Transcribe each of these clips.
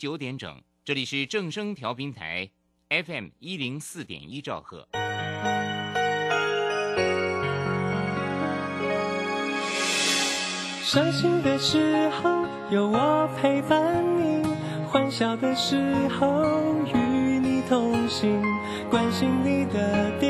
九点整，这里是正声调频台，FM 一零四点一兆赫。伤心的时候有我陪伴你，欢笑的时候与你同行，关心你的点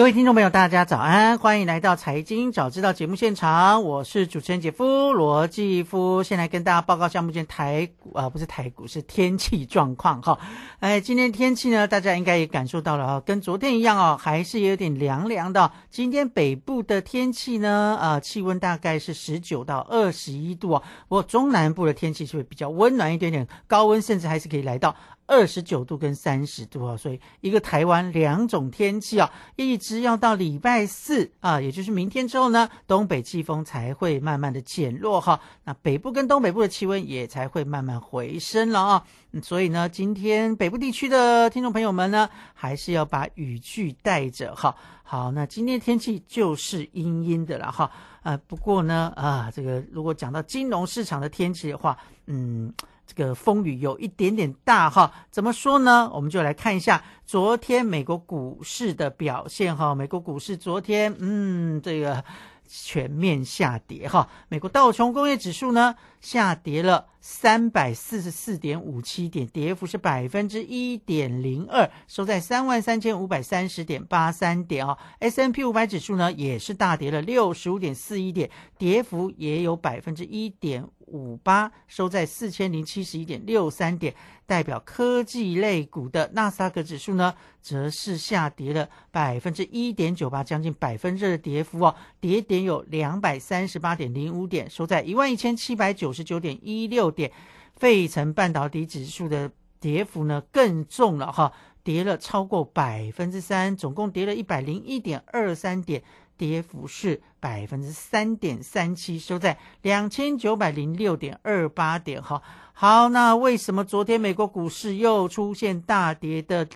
各位听众朋友，大家早安，欢迎来到《财经早知道》节目现场，我是主持人姐夫罗继夫，先来跟大家报告一下目前台股啊，不是台股，是天气状况哈。哎，今天天气呢，大家应该也感受到了啊，跟昨天一样哦，还是有点凉凉的。今天北部的天气呢，呃，气温大概是十九到二十一度哦，不过中南部的天气是会比较温暖一点点，高温甚至还是可以来到。二十九度跟三十度啊，所以一个台湾两种天气啊，一直要到礼拜四啊，也就是明天之后呢，东北季风才会慢慢的减弱哈，那北部跟东北部的气温也才会慢慢回升了啊，所以呢，今天北部地区的听众朋友们呢，还是要把雨具带着哈。好，那今天天气就是阴阴的了哈，呃，不过呢，啊，这个如果讲到金融市场的天气的话，嗯。这个风雨有一点点大哈，怎么说呢？我们就来看一下昨天美国股市的表现哈。美国股市昨天，嗯，这个全面下跌哈。美国道琼工业指数呢，下跌了。三百四十四点五七点，跌幅是百分之一点零二，收在三万三千五百三十点八三点哦。S M P 五百指数呢也是大跌了六十五点四一点，跌幅也有百分之一点五八，收在四千零七十一点六三点。代表科技类股的纳斯达克指数呢，则是下跌了百分之一点九八，将近百分之的跌幅哦，跌点有两百三十八点零五点，收在一万一千七百九五十九点一六。点，费城半导体指数的跌幅呢更重了哈，跌了超过百分之三，总共跌了一百零一点二三点，跌幅是百分之三点三七，收在两千九百零六点二八点哈。好，那为什么昨天美国股市又出现大跌的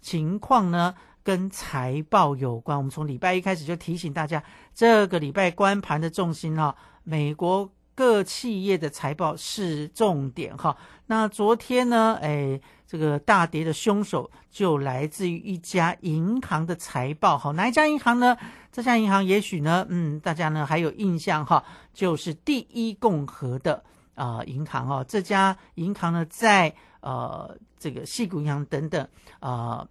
情况呢？跟财报有关。我们从礼拜一开始就提醒大家，这个礼拜关盘的重心啊，美国。各企业的财报是重点哈。那昨天呢，哎，这个大跌的凶手就来自于一家银行的财报哈。哪一家银行呢？这家银行也许呢，嗯，大家呢还有印象哈，就是第一共和的啊银行哦。这家银行呢，在呃这个细谷银行等等啊。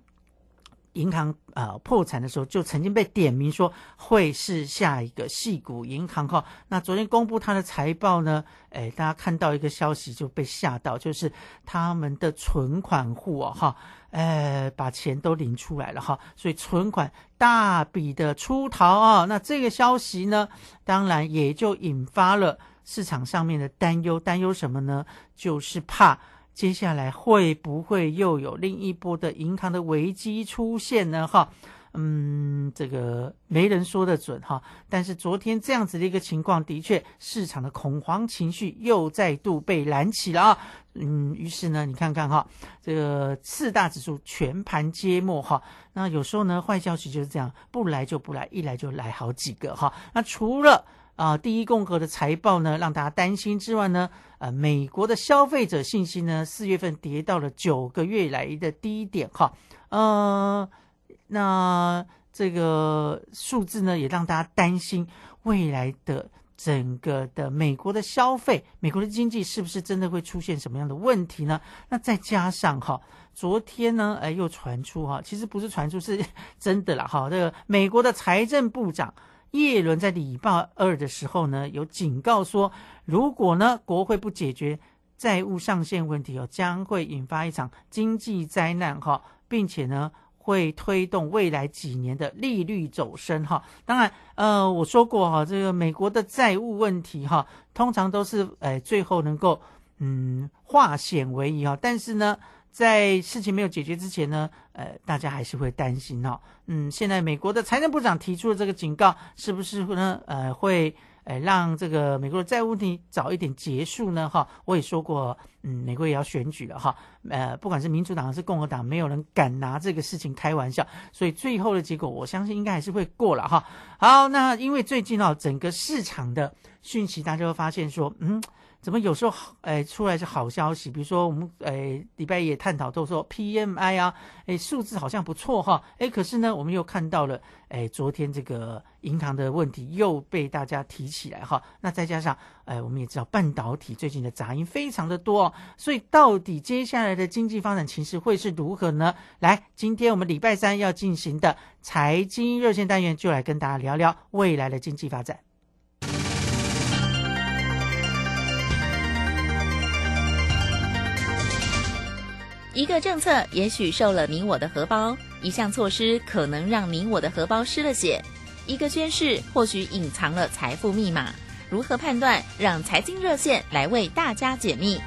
银行啊破产的时候，就曾经被点名说会是下一个系股银行哈。那昨天公布他的财报呢，哎，大家看到一个消息就被吓到，就是他们的存款户哦哈，呃，把钱都领出来了哈，所以存款大笔的出逃啊。那这个消息呢，当然也就引发了市场上面的担忧，担忧什么呢？就是怕。接下来会不会又有另一波的银行的危机出现呢？哈，嗯，这个没人说得准哈。但是昨天这样子的一个情况，的确市场的恐慌情绪又再度被燃起了啊。嗯，于是呢，你看看哈，这个四大指数全盘皆末哈。那有时候呢，坏消息就是这样，不来就不来，一来就来好几个哈。那除了啊，第一共和的财报呢，让大家担心之外呢，呃，美国的消费者信心呢，四月份跌到了九个月来的低点哈，呃，那这个数字呢，也让大家担心未来的。整个的美国的消费，美国的经济是不是真的会出现什么样的问题呢？那再加上哈，昨天呢，哎，又传出哈，其实不是传出，是 真的啦哈。这个美国的财政部长耶伦在礼拜二的时候呢，有警告说，如果呢国会不解决债务上限问题哦，将会引发一场经济灾难哈，并且呢。会推动未来几年的利率走升哈，当然，呃，我说过哈，这个美国的债务问题哈，通常都是诶最后能够嗯化险为夷哈，但是呢，在事情没有解决之前呢，呃，大家还是会担心哈，嗯，现在美国的财政部长提出了这个警告，是不是呢？呃，会。呃，让这个美国的债务问题早一点结束呢？哈，我也说过，嗯，美国也要选举了哈。呃，不管是民主党还是共和党，没有人敢拿这个事情开玩笑，所以最后的结果，我相信应该还是会过了哈。好，那因为最近哦，整个市场的讯息，大家会发现说，嗯。怎么有时候诶出来是好消息？比如说我们诶礼拜一也探讨都说 PMI 啊，诶数字好像不错哈，诶可是呢我们又看到了诶昨天这个银行的问题又被大家提起来哈，那再加上诶我们也知道半导体最近的杂音非常的多，哦所以到底接下来的经济发展情势会是如何呢？来，今天我们礼拜三要进行的财经热线单元就来跟大家聊聊未来的经济发展。一个政策也许受了你我的荷包，一项措施可能让你我的荷包失了血，一个宣誓或许隐藏了财富密码。如何判断？让财经热线来为大家解密。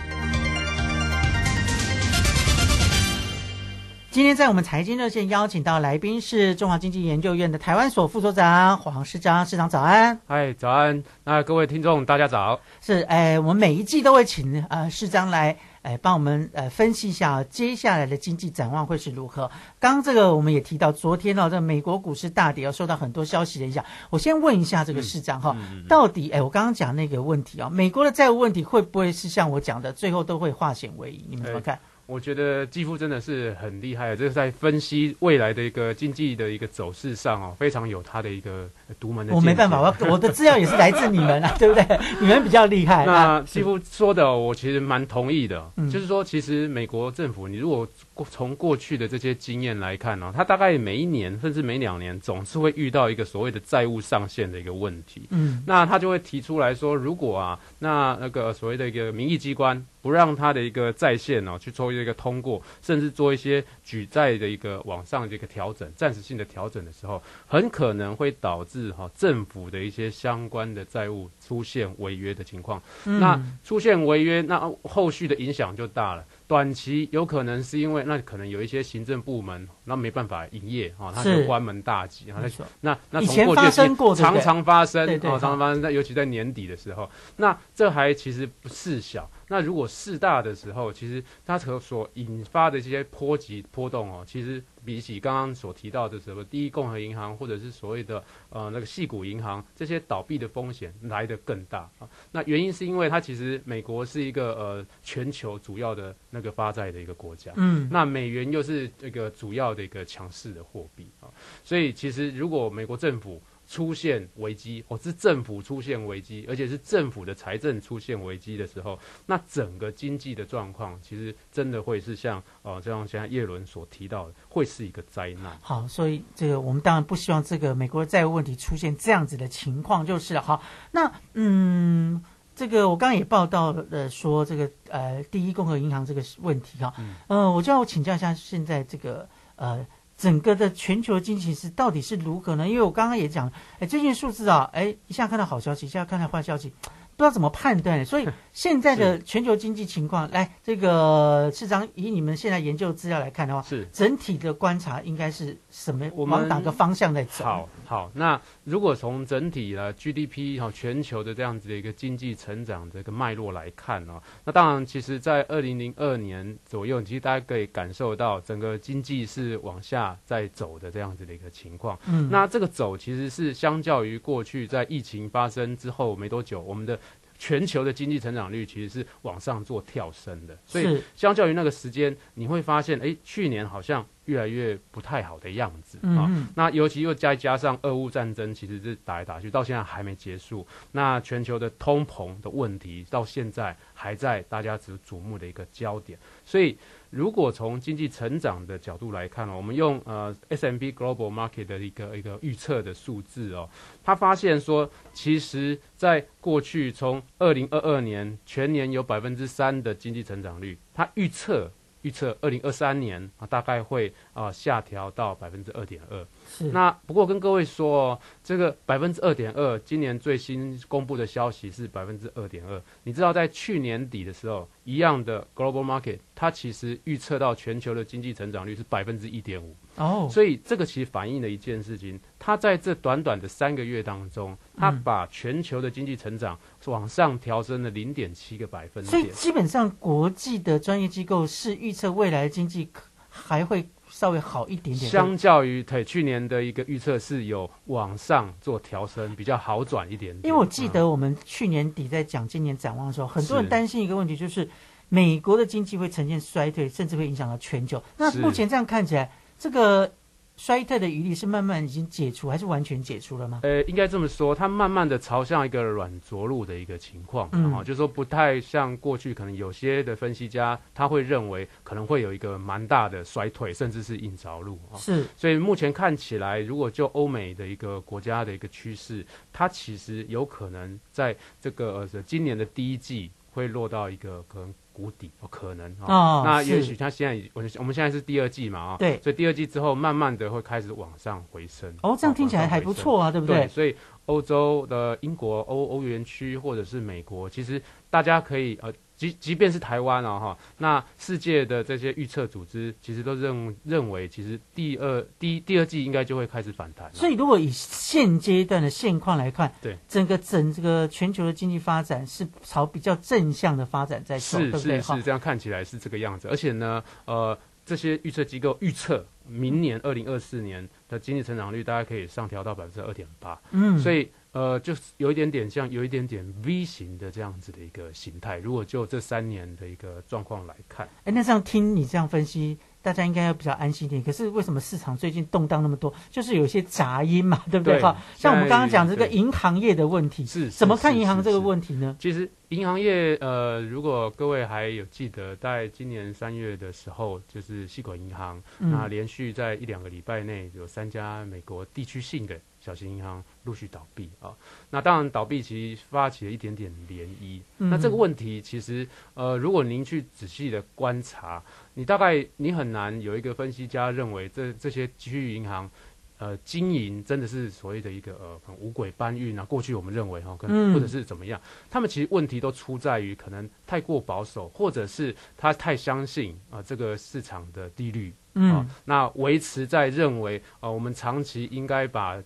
今天在我们财经热线邀请到来宾是中华经济研究院的台湾所副所长黄市长，市长早安。嗨，早安。那各位听众大家早。是，哎，我们每一季都会请呃市长来。哎，帮我们呃分析一下接下来的经济展望会是如何。刚刚这个我们也提到，昨天哦，这美国股市大跌，要受到很多消息的影响。我先问一下这个市长哈，到底哎，我刚刚讲那个问题啊，美国的债务问题会不会是像我讲的，最后都会化险为夷？你们怎么看？我觉得继父真的是很厉害，这是在分析未来的一个经济的一个走势上哦，非常有他的一个独门的。我没办法，我我的资料也是来自你们啊，对不对？你们比较厉害。那继父说的，我其实蛮同意的，就是说，其实美国政府，你如果从过去的这些经验来看呢，它大概每一年甚至每两年总是会遇到一个所谓的债务上限的一个问题。嗯，那他就会提出来说，如果啊，那那个所谓的一个民意机关。不让他的一个在线哦去做一个通过，甚至做一些举债的一个往上的一个调整、暂时性的调整的时候，很可能会导致哈政府的一些相关的债务出现违约的情况。那出现违约，那后续的影响就大了。短期有可能是因为那可能有一些行政部门那没办法营业啊，它就关门大吉啊。那那从过去常常发生哦，常常发生在尤其在年底的时候，那这还其实不是小。那如果四大的时候，其实它所所引发的这些波及波动哦，其实比起刚刚所提到的什么第一共和银行或者是所谓的呃那个细股银行这些倒闭的风险来得更大。啊。那原因是因为它其实美国是一个呃全球主要的那个发债的一个国家，嗯，那美元又是这个主要的一个强势的货币。啊，所以其实如果美国政府出现危机，或是政府出现危机，而且是政府的财政出现危机的时候，那整个经济的状况其实真的会是像呃，就像现在叶伦所提到的，会是一个灾难。好，所以这个我们当然不希望这个美国的债务问题出现这样子的情况，就是了。好，那嗯，这个我刚刚也报道了说，这个呃，第一共和银行这个问题哈，嗯，我就要请教一下现在这个呃。整个的全球经济是到底是如何呢？因为我刚刚也讲，哎，最近数字啊，哎，一下看到好消息，一下看到坏消息。不知道怎么判断，所以现在的全球经济情况，来这个市长以你们现在研究资料来看的话，是整体的观察应该是什么？我们哪个方向在走？好，好，那如果从整体的 GDP 哈全球的这样子的一个经济成长的一个脉络来看呢，那当然，其实在二零零二年左右，其实大家可以感受到整个经济是往下在走的这样子的一个情况。嗯，那这个走其实是相较于过去在疫情发生之后没多久，我们的全球的经济成长率其实是往上做跳升的，所以相较于那个时间，你会发现，哎，去年好像越来越不太好的样子。嗯那尤其又再加上俄乌战争，其实是打来打去，到现在还没结束。那全球的通膨的问题，到现在还在大家只瞩目的一个焦点。所以，如果从经济成长的角度来看哦，我们用呃 S M B Global Market 的一个一个预测的数字哦，他发现说，其实在过去从二零二二年全年有百分之三的经济成长率，他预测。预测二零二三年啊，大概会啊、下调到百分之二点二。是那不过跟各位说哦，这个百分之二点二，今年最新公布的消息是百分之二点二。你知道在去年底的时候，一样的 Global Market，它其实预测到全球的经济成长率是百分之一点五。哦，所以这个其实反映了一件事情，它在这短短的三个月当中，它嗯把全球的经济成长往上调升了零点七个百分所以点。基本上国际的专业机构是预测未来经济可还会稍微好一点点。相较于对去年的一个预测是有往上做调升，比较好转一点点。因为我记嗯得我们去年底在讲今年展望的时候，很多人担心一个问题，就是美国的经济会呈现衰退，甚至会影响到全球。那目前这样看起来，这个衰退的余力是慢慢已经解除，还是完全解除了吗？呃，应该这么说，它慢慢的朝向一个软着陆的一个情况，嗯啊、就是说不太像过去可能有些的分析家他会认为可能会有一个蛮大的衰退，甚至是硬着陆啊。是所以目前看起来，如果就欧美的一个国家的一个趋势，它其实有可能在这个呃今年的第一季会落到一个可能谷底，有可能啊。哦是那也许它现在已我我们现在是第二季嘛啊，对所以第二季之后慢慢的会开始往上回升。哦，这样听起来还不错啊，对不对？所以欧洲的英国、欧欧元区或者是美国，其实大家可以呃，即即便是台湾哦哈，那世界的这些预测组织其实都认认为，其实第二第第二季应该就会开始反弹。所以，如果以现阶段的现况来看，对整个整这个全球的经济发展是朝比较正向的发展在走，是对不对？哈是是，这样看起来是这个样子。而且呢，呃，这些预测机构预测明年二零二四年的经济成长率大概可以上调到百分之二点八。嗯，所以呃，就是有一点点像有一点点 V 型的这样子的一个形态。如果就这三年的一个状况来看，哎，那这样听你这样分析，大家应该要比较安心一点。可是为什么市场最近动荡那么多？就是有一些杂音嘛，对不对？哈，像我们刚刚讲这个银行业的问题，是怎么看银行这个问题呢？其实银行业呃，如果各位还有记得，在今年三月的时候，就是西口银行，嗯那连续在一两个礼拜内有三家美国地区性的小型银行陆续倒闭啊。那当然倒闭其实发起了一点点涟漪。嗯那这个问题其实呃，如果您去仔细的观察，你大概你很难有一个分析家认为这这些区域银行。呃，经营真的是所谓的一个呃五轨搬运啊。过去我们认为哈，可能嗯或者是怎么样，他们其实问题都出在于可能太过保守，或者是他太相信啊、呃这个市场的利率啊、嗯那维持在认为呃我们长期应该把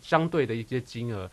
相对的一些金额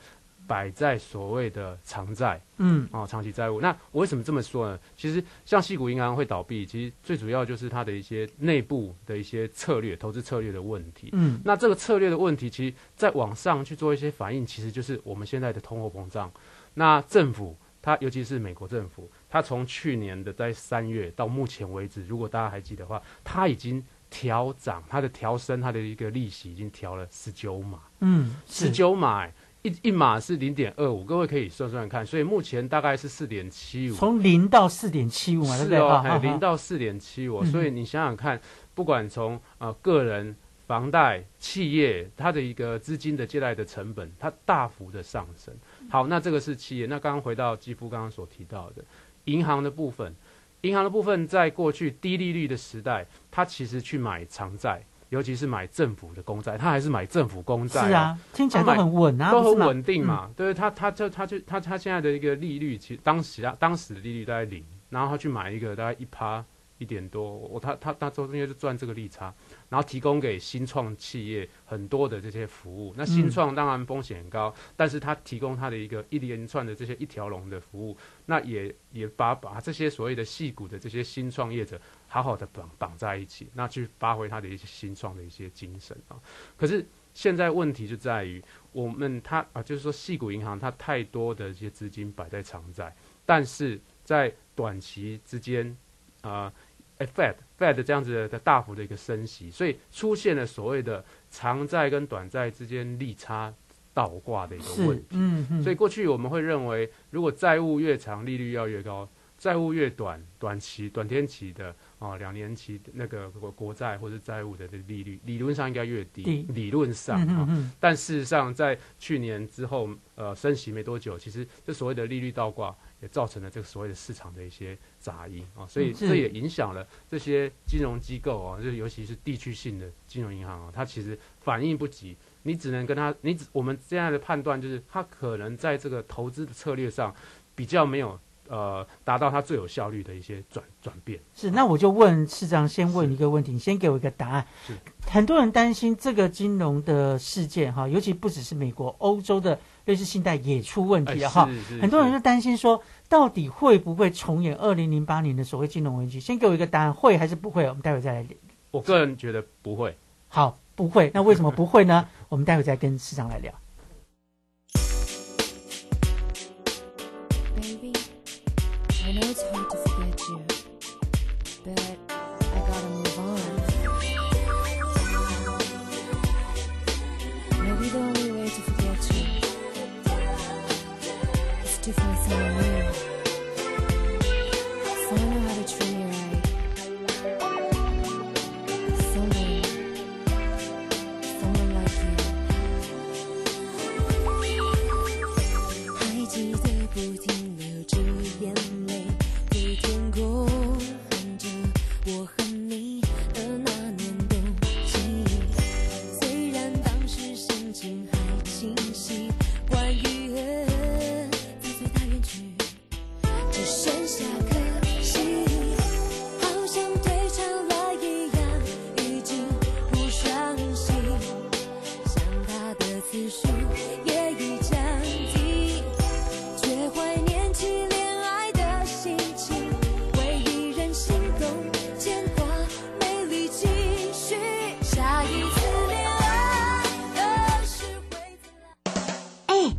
摆在所谓的偿债嗯啊、长期债务。那我为什么这么说呢？其实像细谷银行会倒闭，其实最主要就是它的一些内部的一些策略、投资策略的问题。嗯那这个策略的问题，其实在往上去做一些反应，其实就是我们现在的通货膨胀。那政府它尤其是美国政府，它从去年的在三月到目前为止，如果大家还记得的话，它已经调涨它的调升它的一个利息已经调了十九码，嗯，十九码、欸一一码是零点二五，各位可以算算看，所以目前大概是四点七五。从零到四点七五嘛，对不对？是哦，零到四点七五，嗯所以你想想看，不管从呃个人、房贷、企业，它的一个资金的借贷的成本，它大幅的上升。好，那这个是企业。那刚刚回到基夫刚刚所提到的银行的部分，银行的部分在过去低利率的时代，它其实去买长债，尤其是买政府的公债，它还是买政府公债、是啊，听起来都很稳啊，都很稳定嘛。对，他他就他就他他现在的一个利率，其实当时啊当时的利率大概零，然后他去买一个大概一趴一点多，我他他他中间就赚这个利差，然后提供给新创企业很多的这些服务。那新创当然风险很高，但是他提供他的一个一连串的这些一条龙的服务，那也也把把这些所谓的细股的这些新创业者好好的绑绑在一起，那去发挥他的一些新创的一些精神啊。可是现在问题就在于，我们他啊，就是说，细股银行它太多的一些资金摆在偿债，但是在短期之间，啊哎 Fed Fed 这样子的大幅的一个升息，所以出现了所谓的长债跟短债之间利差倒挂的一个问题。嗯嗯，所以过去我们会认为，如果债务越长，利率要越高；债务越短，短期、短天期的啊，两年期那个国国债或者债务的这个利率，理论上应该越低。理论上啊，但事实上在去年之后，呃，升息没多久，其实这所谓的利率倒挂也造成了这个所谓的市场的一些杂音啊，所以这也影响了这些金融机构啊，就尤其是地区性的金融银行啊，它其实反应不及。你只能跟他，你只我们现在的判断就是，他可能在这个投资的策略上比较没有呃达到它最有效率的一些转转变。是，那我就问市长，先问一个问题，你先给我一个答案是。很多人担心这个金融的事件哈，尤其不只是美国，欧洲的瑞士信贷也出问题了哈。很多人就担心说，到底会不会重演二零零八年的所谓金融危机？先给我一个答案，会还是不会？我们待会再来聊。我个人觉得不会。好，不会。那为什么不会呢？我们待会再跟市长来聊。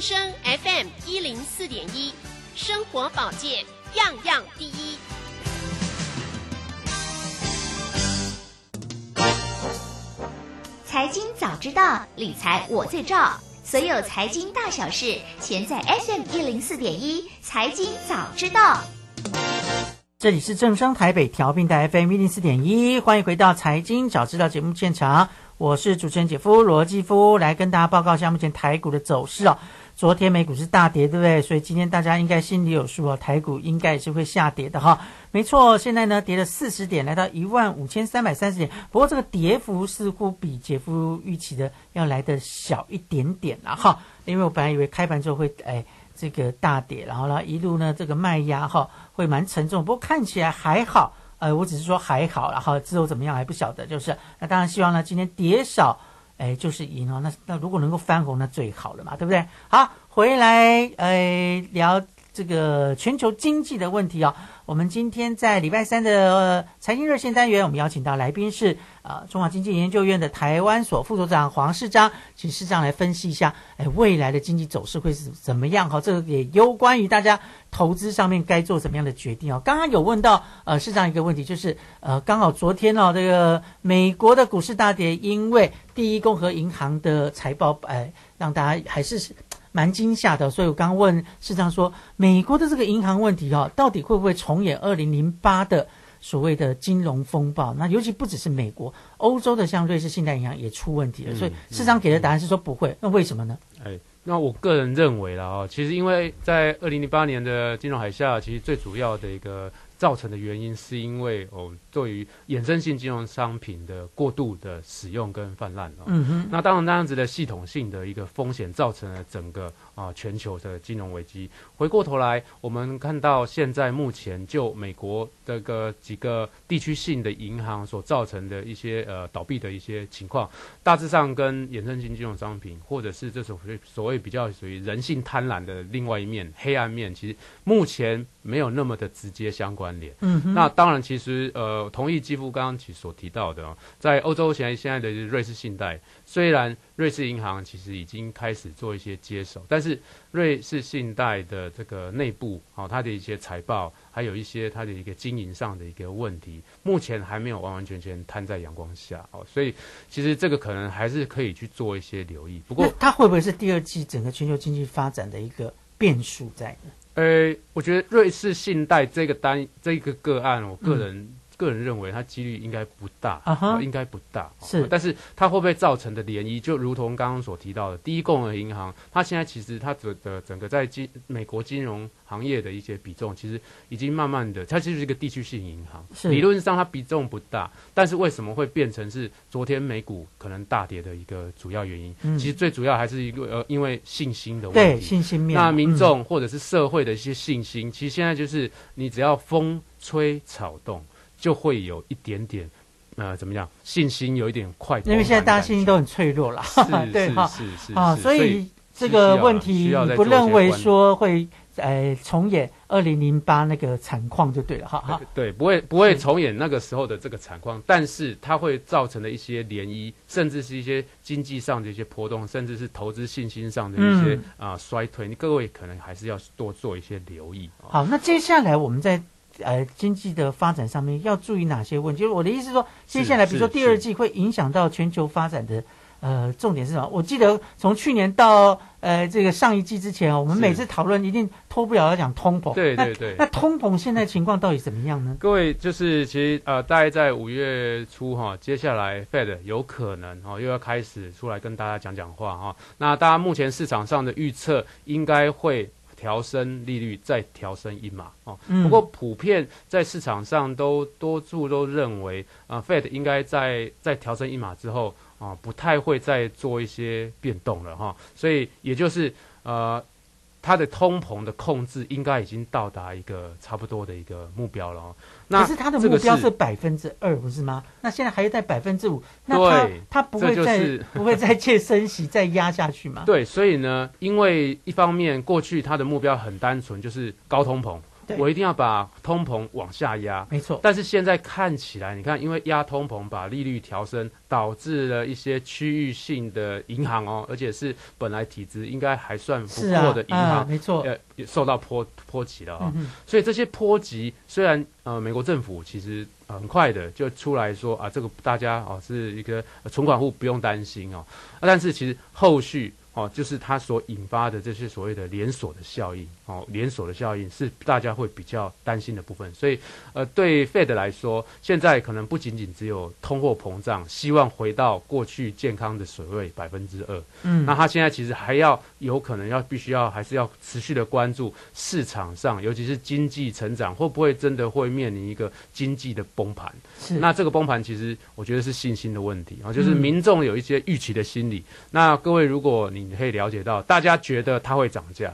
正声 FM 一零四点一，生活保健样样第一。财经早知道，理财我最照。所有财经大小事，全在 FM 一零四点一财经早知道。这里是正声台北调频台 FM 一零四点一，欢迎回到财经早知道节目现场，我是主持人姐夫罗继夫，来跟大家报告一下目前台股的走势哦。昨天美股是大跌，对不对？所以今天大家应该心里有数哦，台股应该也是会下跌的哈。没错，现在呢跌了四十点，来到一万五千三百三十点。不过这个跌幅似乎比姐夫预期的要来的小一点点了哈。因为我本来以为开盘之后会哎这个大跌，然后呢一路呢这个卖压哈会蛮沉重，不过看起来还好。呃，我只是说还好，然后之后怎么样还不晓得。就是那当然希望呢今天跌少。哎，就是赢哦，那那如果能够翻红，那最好了嘛，对不对？好，回来哎聊这个全球经济的问题哦。我们今天在礼拜三的财经热线单元，我们邀请到来宾是呃中华经济研究院的台湾所副所长黄世章，请世章来分析一下，哎，未来的经济走势会是怎么样？哈，这个也攸关于大家投资上面该做怎么样的决定哦。刚刚有问到呃市长一个问题，就是呃刚好昨天哦，这个美国的股市大跌，因为第一共和银行的财报，哎，让大家还是。蛮惊吓的，所以我刚问市长说，美国的这个银行问题哈，到底会不会重演二零零八的所谓的金融风暴？那尤其不只是美国，欧洲的像瑞士信贷银行也出问题了。所以市长给的答案是说不会，那为什么呢？哎，那我个人认为了啊，其实因为在二零零八年的金融海啸，其实最主要的一个。造成的原因是因为哦，对于衍生性金融商品的过度的使用跟泛滥哦，嗯哼，那当然那样子的系统性的一个风险，造成了整个啊全球的金融危机。回过头来，我们看到现在目前就美国这个几个地区性的银行所造成的一些呃倒闭的一些情况，大致上跟衍生性金融商品或者是这种所谓比较属于人性贪婪的另外一面黑暗面，其实目前没有那么的直接相关。联，嗯，那当然，其实呃，同意继父刚刚其所提到的，在欧洲现在现在的瑞士信贷，虽然瑞士银行其实已经开始做一些接手，但是瑞士信贷的这个内部哦，它的一些财报，还有一些它的一个经营上的一个问题，目前还没有完完全全摊在阳光下哦，所以其实这个可能还是可以去做一些留意。不过，它会不会是第二季整个全球经济发展的一个变数在呢？呃，我觉得瑞士信贷这个单这个个案，我个人个人认为它几率应该不大，应该不大。是，但是它会不会造成的涟漪，就如同刚刚所提到的，第一共和银行，它现在其实它的的整个在金美国金融。行业的一些比重其实已经慢慢的，它其实是一个地区性银行，理论上它比重不大，但是为什么会变成是昨天美股可能大跌的一个主要原因？其实最主要还是一个呃，因为信心的问题，信心面。那民众或者是社会的一些信心，其实现在就是你只要风吹草动，就会有一点点呃，怎么样？信心有一点快，因为现在大家信心都很脆弱了，对哈，是是啊，所以这个问题你不认为说会？呃，重演二零零八那个惨况就对了，哈哈。对，不会不会重演那个时候的这个惨况，但是它会造成的一些涟漪，甚至是一些经济上的一些波动，甚至是投资信心上的一些啊衰退。你各位可能还是要多做一些留意。好，那接下来我们在呃经济的发展上面要注意哪些问题？就是我的意思说，接下来比如说第二季会影响到全球发展的。呃，重点是什么？我记得从去年到呃这个上一季之前我们每次讨论一定脱不了要讲通膨。对对对。那通膨现在情况到底怎么样呢？各位，就是其实呃，大概在五月初哈，接下来 Fed 有可能哈又要开始出来跟大家讲讲话哈。那大家目前市场上的预测应该会调升利率，再调升一码哦。不过普遍在市场上都多数都认为啊，Fed 应该在在调升一码之后。啊，不太会再做一些变动了哈，所以也就是呃，它的通膨的控制应该已经到达一个差不多的一个目标了。可是他的目标是百分之二，不是吗？那现在还在百分之五，那他他不会再不会再借升息再压下去吗？对，所以呢，因为一方面过去他的目标很单纯，就是高通膨。我一定要把通膨往下压，没错。但是现在看起来，你看，因为压通膨，把利率调升，导致了一些区域性的银行哦，而且是本来体质应该还算不错的银行，没错，呃，受到波波及了啊。所以这些波及，虽然呃，美国政府其实很快的就出来说啊，这个大家哦是一个存款户不用担心哦，但是其实后续哦，就是它所引发的这些所谓的连锁的效应，哦，连锁的效应是大家会比较担心的部分。所以，呃，对 Fed 来说，现在可能不仅仅只有通货膨胀，希望回到过去健康的水位百分之二。嗯那他现在其实还要有可能要必须要还是要持续的关注市场上，尤其是经济成长会不会真的会面临一个经济的崩盘。是那这个崩盘其实我觉得是信心的问题啊，就是嗯民众有一些预期的心理。那各位，如果你可以了解到，大家觉得它会涨价，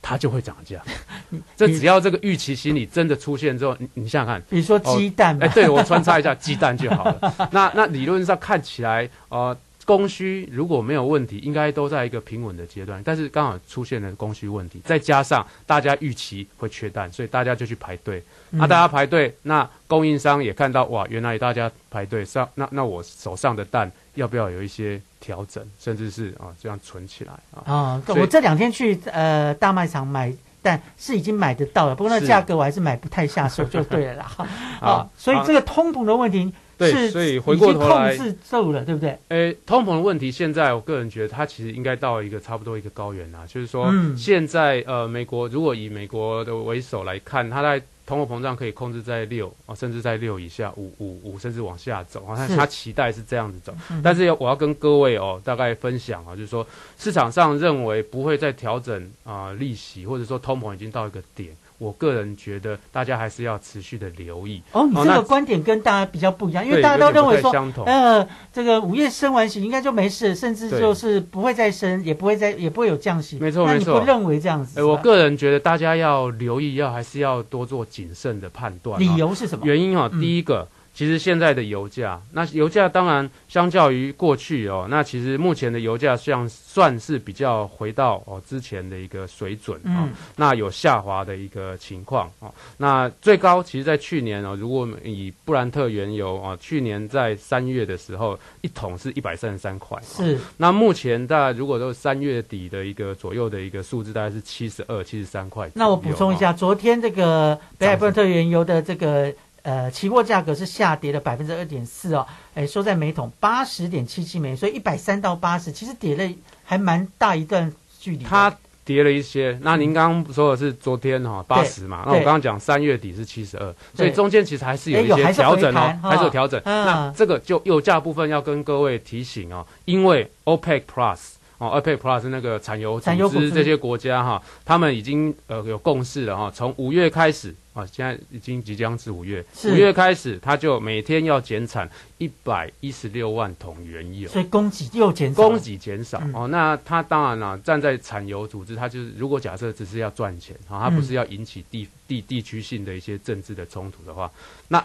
它就会涨价。这只要这个预期心理真的出现之后，你你想想看，比如说鸡蛋嘛哎、对我穿插一下鸡蛋就好了。那那理论上看起来，呃。供需如果没有问题，应该都在一个平稳的阶段。但是刚好出现了供需问题，再加上大家预期会缺蛋，所以大家就去排队。那、嗯大家排队，那供应商也看到哇，原来大家排队上，那那我手上的蛋要不要有一些调整，甚至是啊这样存起来啊？啊，我这两天去呃大卖场买蛋是已经买得到了，不过那价格我还是买不太下手，就对了啦。啊啊，所以这个通膨的问题对所以回过头来已经控制住了，对不对？诶，通膨的问题，现在我个人觉得它其实应该到一个差不多一个高原啊，就是说，嗯现在呃，美国如果以美国的为首来看，它在通货膨胀可以控制在六啊，甚至在六以下，五五五，甚至往下走啊，它是它期待是这样子走。嗯但是要我要跟各位哦，大概分享啊，就是说市场上认为不会再调整啊、利息，或者说通膨已经到一个点。我个人觉得大家还是要持续的留意哦，你这个观点跟大家比较不一样，因为大家都认为说相同，呃，这个午夜升完息应该就没事，甚至就是不会再升，也不会再也不会有降息。没错那你没错不认为这样子？我个人觉得大家要留意，要还是要多做谨慎的判断、啊。理由是什么原因哦，嗯第一个，其实现在的油价，那油价当然相较于过去哦，那其实目前的油价像算是比较回到哦之前的一个水准哦，嗯那有下滑的一个情况哦。那最高其实，在去年哦，如果以布兰特原油哦，去年在三月的时候，一桶是一百三十三块。哦是那目前大概如果都是三月底的一个左右的一个数字，大概是七十二、七十三块。那我补充一哦下，昨天这个北海布兰特原油的这个呃期货价格是下跌了百分之二点四哦，哎，收在每桶八十点七七美元，所以一百三到八十，其实跌了还蛮大一段距离。它跌了一些。那您刚刚说的是昨天哈八十嘛，那我对刚刚讲三月底是七十二，所以中间其实还是有一些调整哦还是有调整。嗯那这个就油价部分要跟各位提醒哦，因为 OPEC Plus。哦，OPEC Plus 那个产油产油组织。这些国家哈，他们已经呃有共识了哈，从五月开始啊，现在已经即将至五月，五月开始，他就每天要减产一百一十六万桶原油，所以供给又减少，供给减少、嗯。哦，那他当然了，站在产油组织，他就是如果假设只是要赚钱啊、他不嗯。是要引起地地地区性的一些政治的冲突的话，那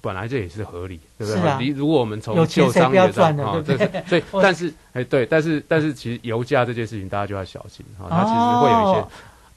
本来这也是合理，对不对？啊你如果我们从旧商业上啊，对不对这是所以 但是哎对，但是但是其实油价这件事情大家就要小心啊、它其实会有一些。哦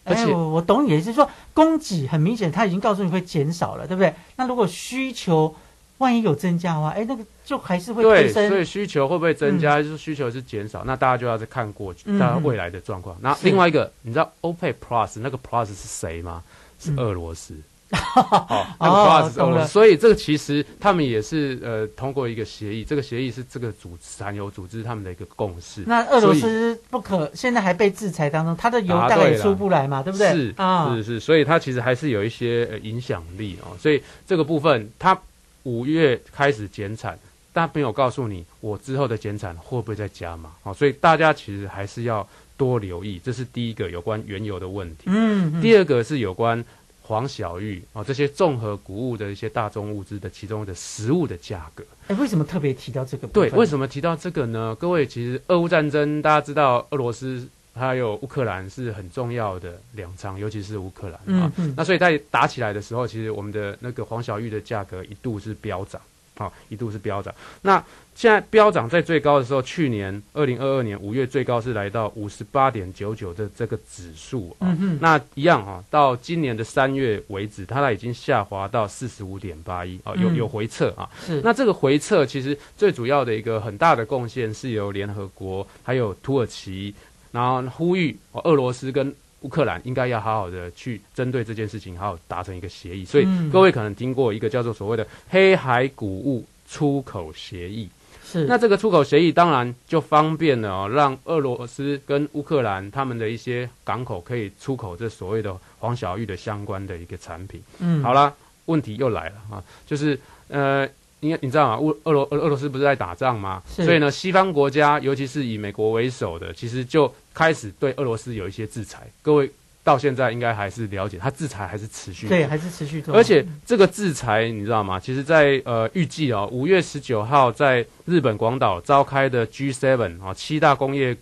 而且哎，我我懂你的意思，是说供给很明显，它已经告诉你会减少了，对不对？那如果需求万一有增加的话，哎，那个就还是会对。所以需求会不会增加？就是需求是减少，那大家就要再看过去，家未来的状况。那是另外一个，你知道 OPEC Plus 那个 Plus 是谁吗？是嗯俄罗斯。所以这个其实他们也是呃通过一个协议，这个协议是这个组产油组织他们的一个共识。那俄罗斯不可，现在还被制裁当中，它的油答大概也出不来嘛，对不对？是啊，是是，所以它其实还是有一些呃影响力哦。所以这个部分，它五月开始减产，但没有告诉你我之后的减产会不会再加码哦。所以大家其实还是要多留意，这是第一个有关原油的问题。嗯嗯第二个是有关黄小玉啊、这些综合谷物的一些大宗物资的其中的食物的价格。哎，为什么特别提到这个对，为什么提到这个呢？各位，其实俄乌战争，大家知道俄罗斯还有乌克兰是很重要的两场，尤其是乌克兰啊。嗯嗯那所以在打起来的时候，其实我们的那个黄小玉的价格一度是飙涨，啊，一度是飙涨。那现在飙涨在最高的时候，去年二零二二年五月最高是来到五十八点九九的这个指数啊。嗯那一样啊，到今年的三月为止，它已经下滑到四十五点八一啊，有嗯有回撤啊。是那这个回撤其实最主要的一个很大的贡献是由联合国还有土耳其，然后呼吁哦俄罗斯跟乌克兰应该要好好的去针对这件事情，好好达成一个协议。所以嗯各位可能听过一个叫做所谓的黑海谷物出口协议。是那这个出口协议当然就方便了哦，让俄罗斯跟乌克兰他们的一些港口可以出口这所谓的黄小玉的相关的一个产品。嗯好啦，问题又来了啊，就是呃。因为你知道吗？乌俄罗俄俄罗斯不是在打仗吗？所以呢，西方国家，尤其是以美国为首的，其实就开始对俄罗斯有一些制裁。各位到现在应该还是了解，它制裁还是持续的。对，还是持续做。而且这个制裁你知道吗？其实在，呃预计哦，五月十九号在日本广岛召开的 G7 啊七大工业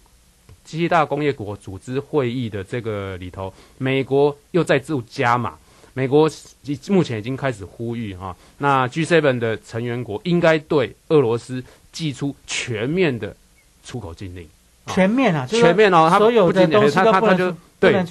七大工业国组织会议的这个里头，美国又在做加码。美国已目前已经开始呼吁哈，那 G7 的成员国应该对俄罗斯寄出全面的出口禁令。全面啊，就是全面哦，他所有的东西他他他就对没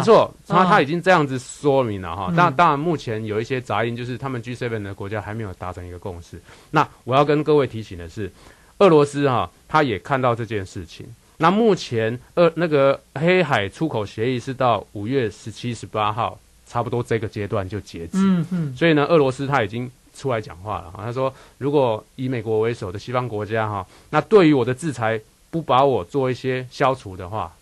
错，他嗯他已经这样子说明了哈。嗯那当然，目前有一些杂音，就是他们 G7 的国家还没有达成一个共识。那我要跟各位提醒的是，俄罗斯哈，他也看到这件事情。那目前呃那个黑海出口协议是到五月十七、十八号，差不多这个阶段就截止。嗯嗯所以呢，俄罗斯他已经出来讲话了哈，他说，如果以美国为首的西方国家哈，那对于我的制裁不把我做一些消除的话，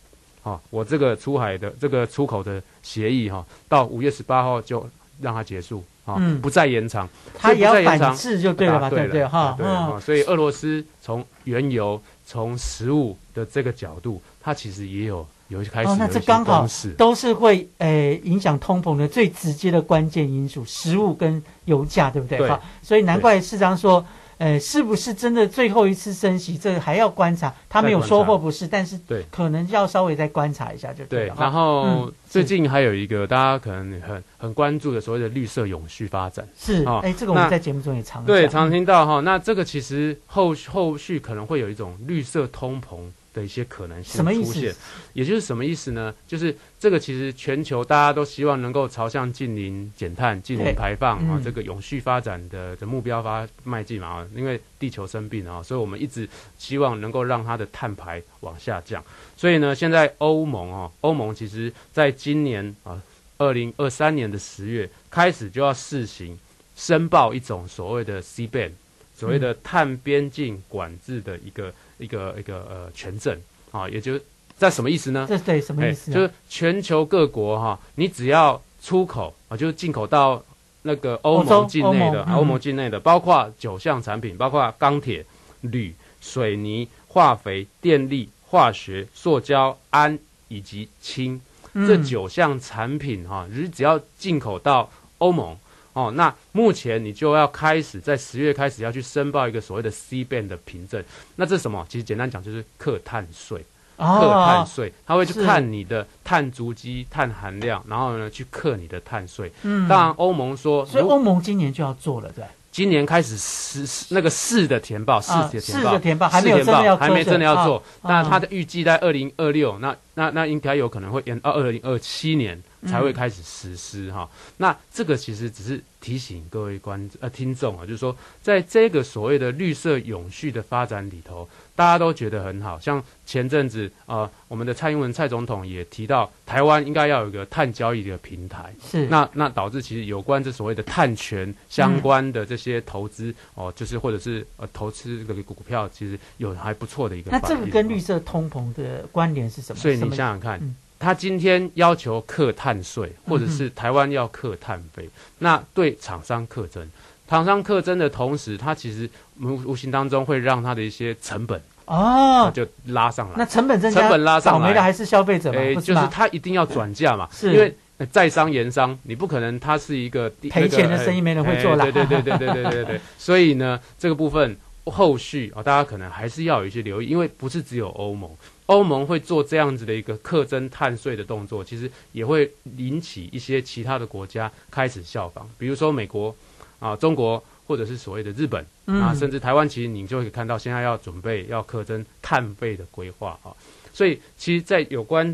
啊，我这个出海的这个出口的协议哈，到五月十八号就让它结束啊，嗯不再延长。它也要反制就对了对不对哈答对所以俄罗斯从原油、从食物的这个角度，它其实也有有开始哦，那这刚好都是会诶、影响通膨的最直接的关键因素，食物跟油价，对不对？哈，所以难怪市长说，呃，是不是真的最后一次升息，这个还要观察。他没有说或不是，但是对可能要稍微再观察一下就对然后嗯最近还有一个大家可能很很关注的所谓的绿色永续发展，是哦哎、这个我们在节目中也常对常听到哈。那这个其实后后续可能会有一种绿色通膨的一些可能性出现，也就是什么意思呢？就是这个其实全球大家都希望能够朝向近零减碳、近对零排放啊嗯，这个永续发展的的目标发迈进嘛啊，因为地球生病啊，所以我们一直希望能够让它的碳排往下降。所以呢，现在欧盟啊，欧盟其实在今年啊，二零二三年的十月开始就要试行申报一种所谓的 C ban，所谓的碳边境管制的一个、一个一个呃权证啊，也就是在什么意思呢？这对什么意思就是全球各国哈、你只要出口啊，就是进口到那个欧盟境内的欧盟嗯欧盟境内的，包括九项产品，包括钢铁、铝、水泥、化肥、电力、化学、塑胶、氨以及氢、嗯这九项产品哈、你只要进口到欧盟。哦，那目前你就要开始在十月开始要去申报一个所谓的 C ban 的凭证，那这是什么？其实简单讲就是课碳税。哦碳税，他会去看你的碳足迹、碳含量，然后呢去克你的碳税。嗯当然欧盟说，所以欧盟今年就要做了，对。今年开始实那个市的填报，市啊的填报，市的填报还没有真的要还没真的要做啊。那啊它的预计在二零二六，那那那应该有可能会延到二零二七年才会嗯开始实施哈。那这个其实只是提醒各位观呃听众啊，就是说在这个所谓的绿色永续的发展里头，大家都觉得很好。像前阵子呃，我们的蔡英文蔡总统也提到，台湾应该要有一个碳交易的平台。是那那导致其实有关这所谓的碳权相关的这些投资、哦，就是或者是呃投资这个股票，其实有还不错的一个那。这个跟绿色通膨的关联是什么？所以你想想看，嗯他今天要求课碳税，或者是台湾要课碳费，那对厂商课征，厂商课征的同时，它其实无无形当中会让它的一些成本哦，就拉上来。那成本增加，成本拉上来，倒霉的还是消费者嘛？诶就是他一定要转嫁嘛，是因为呃在商言商，你不可能他是一个赔钱的生意没人会哎做啦对对对对对对对对，所以呢，这个部分后续啊、大家可能还是要有一些留意，因为不是只有欧盟。欧盟会做这样子的一个课征碳税的动作，其实也会引起一些其他的国家开始效仿，比如说美国啊、中国或者是所谓的日本、嗯。啊，甚至台湾，其实你就会看到现在要准备要课征碳费的规划啊，所以其实，在有关